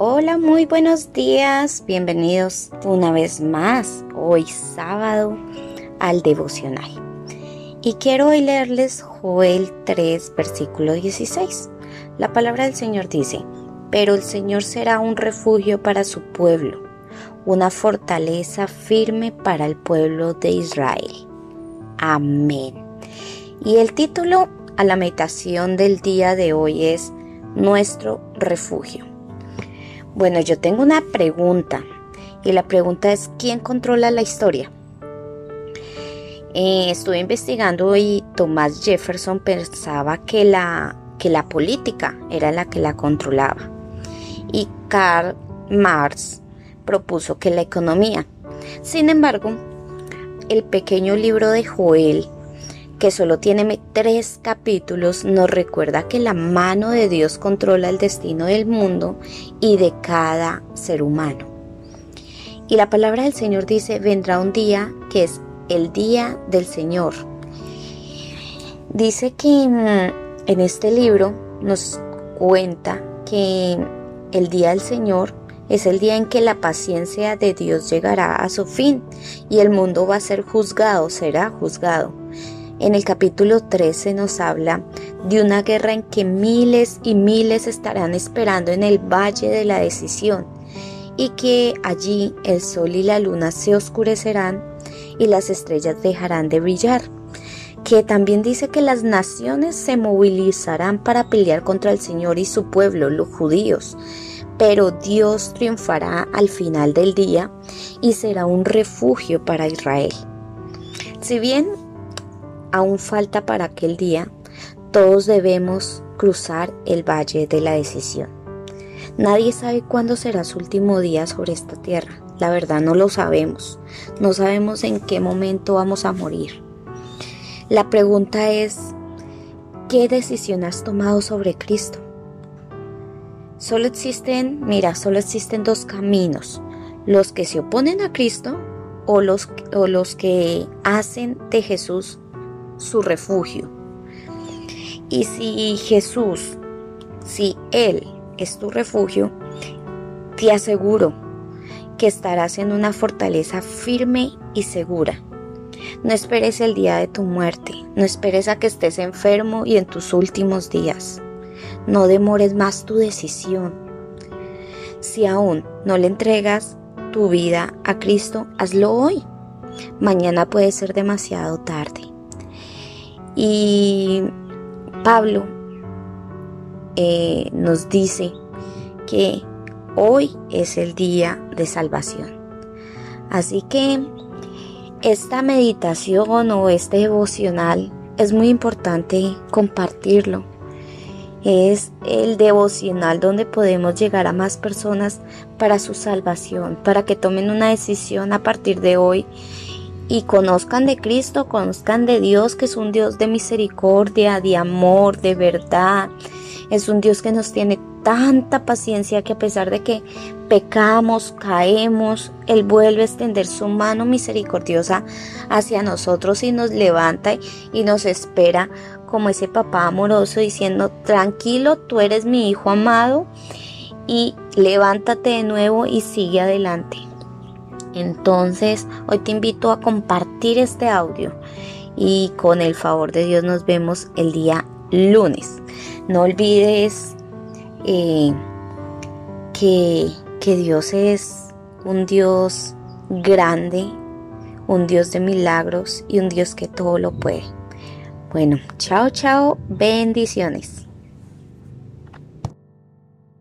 Hola, muy buenos días. Bienvenidos una vez más, hoy sábado, al devocional. Y quiero hoy leerles Joel 3, versículo 16. La palabra del Señor dice, pero el Señor será un refugio para su pueblo, una fortaleza firme para el pueblo de Israel. Amén. Y el título a la meditación del día de hoy es Nuestro refugio. Bueno, yo tengo una pregunta y la pregunta es ¿quién controla la historia? Eh, estuve investigando y Thomas Jefferson pensaba que la, que la política era la que la controlaba y Karl Marx propuso que la economía. Sin embargo, el pequeño libro de Joel que solo tiene tres capítulos, nos recuerda que la mano de Dios controla el destino del mundo y de cada ser humano. Y la palabra del Señor dice, vendrá un día que es el día del Señor. Dice que mm, en este libro nos cuenta que el día del Señor es el día en que la paciencia de Dios llegará a su fin y el mundo va a ser juzgado, será juzgado. En el capítulo 13 nos habla de una guerra en que miles y miles estarán esperando en el valle de la decisión y que allí el sol y la luna se oscurecerán y las estrellas dejarán de brillar. Que también dice que las naciones se movilizarán para pelear contra el Señor y su pueblo, los judíos. Pero Dios triunfará al final del día y será un refugio para Israel. Si bien aún falta para aquel día, todos debemos cruzar el valle de la decisión. Nadie sabe cuándo será su último día sobre esta tierra. La verdad no lo sabemos. No sabemos en qué momento vamos a morir. La pregunta es, ¿qué decisión has tomado sobre Cristo? Solo existen, mira, solo existen dos caminos. Los que se oponen a Cristo o los, o los que hacen de Jesús su refugio. Y si Jesús, si Él es tu refugio, te aseguro que estarás en una fortaleza firme y segura. No esperes el día de tu muerte, no esperes a que estés enfermo y en tus últimos días. No demores más tu decisión. Si aún no le entregas tu vida a Cristo, hazlo hoy. Mañana puede ser demasiado tarde. Y Pablo eh, nos dice que hoy es el día de salvación. Así que esta meditación o este devocional es muy importante compartirlo. Es el devocional donde podemos llegar a más personas para su salvación, para que tomen una decisión a partir de hoy y conozcan de Cristo, conozcan de Dios, que es un Dios de misericordia, de amor, de verdad. Es un Dios que nos tiene tanta paciencia que a pesar de que pecamos, caemos, Él vuelve a extender su mano misericordiosa hacia nosotros y nos levanta y nos espera como ese papá amoroso diciendo, tranquilo, tú eres mi hijo amado y levántate de nuevo y sigue adelante. Entonces, hoy te invito a compartir este audio y con el favor de Dios nos vemos el día lunes. No olvides eh, que, que Dios es un Dios grande, un Dios de milagros y un Dios que todo lo puede. Bueno, chao, chao, bendiciones.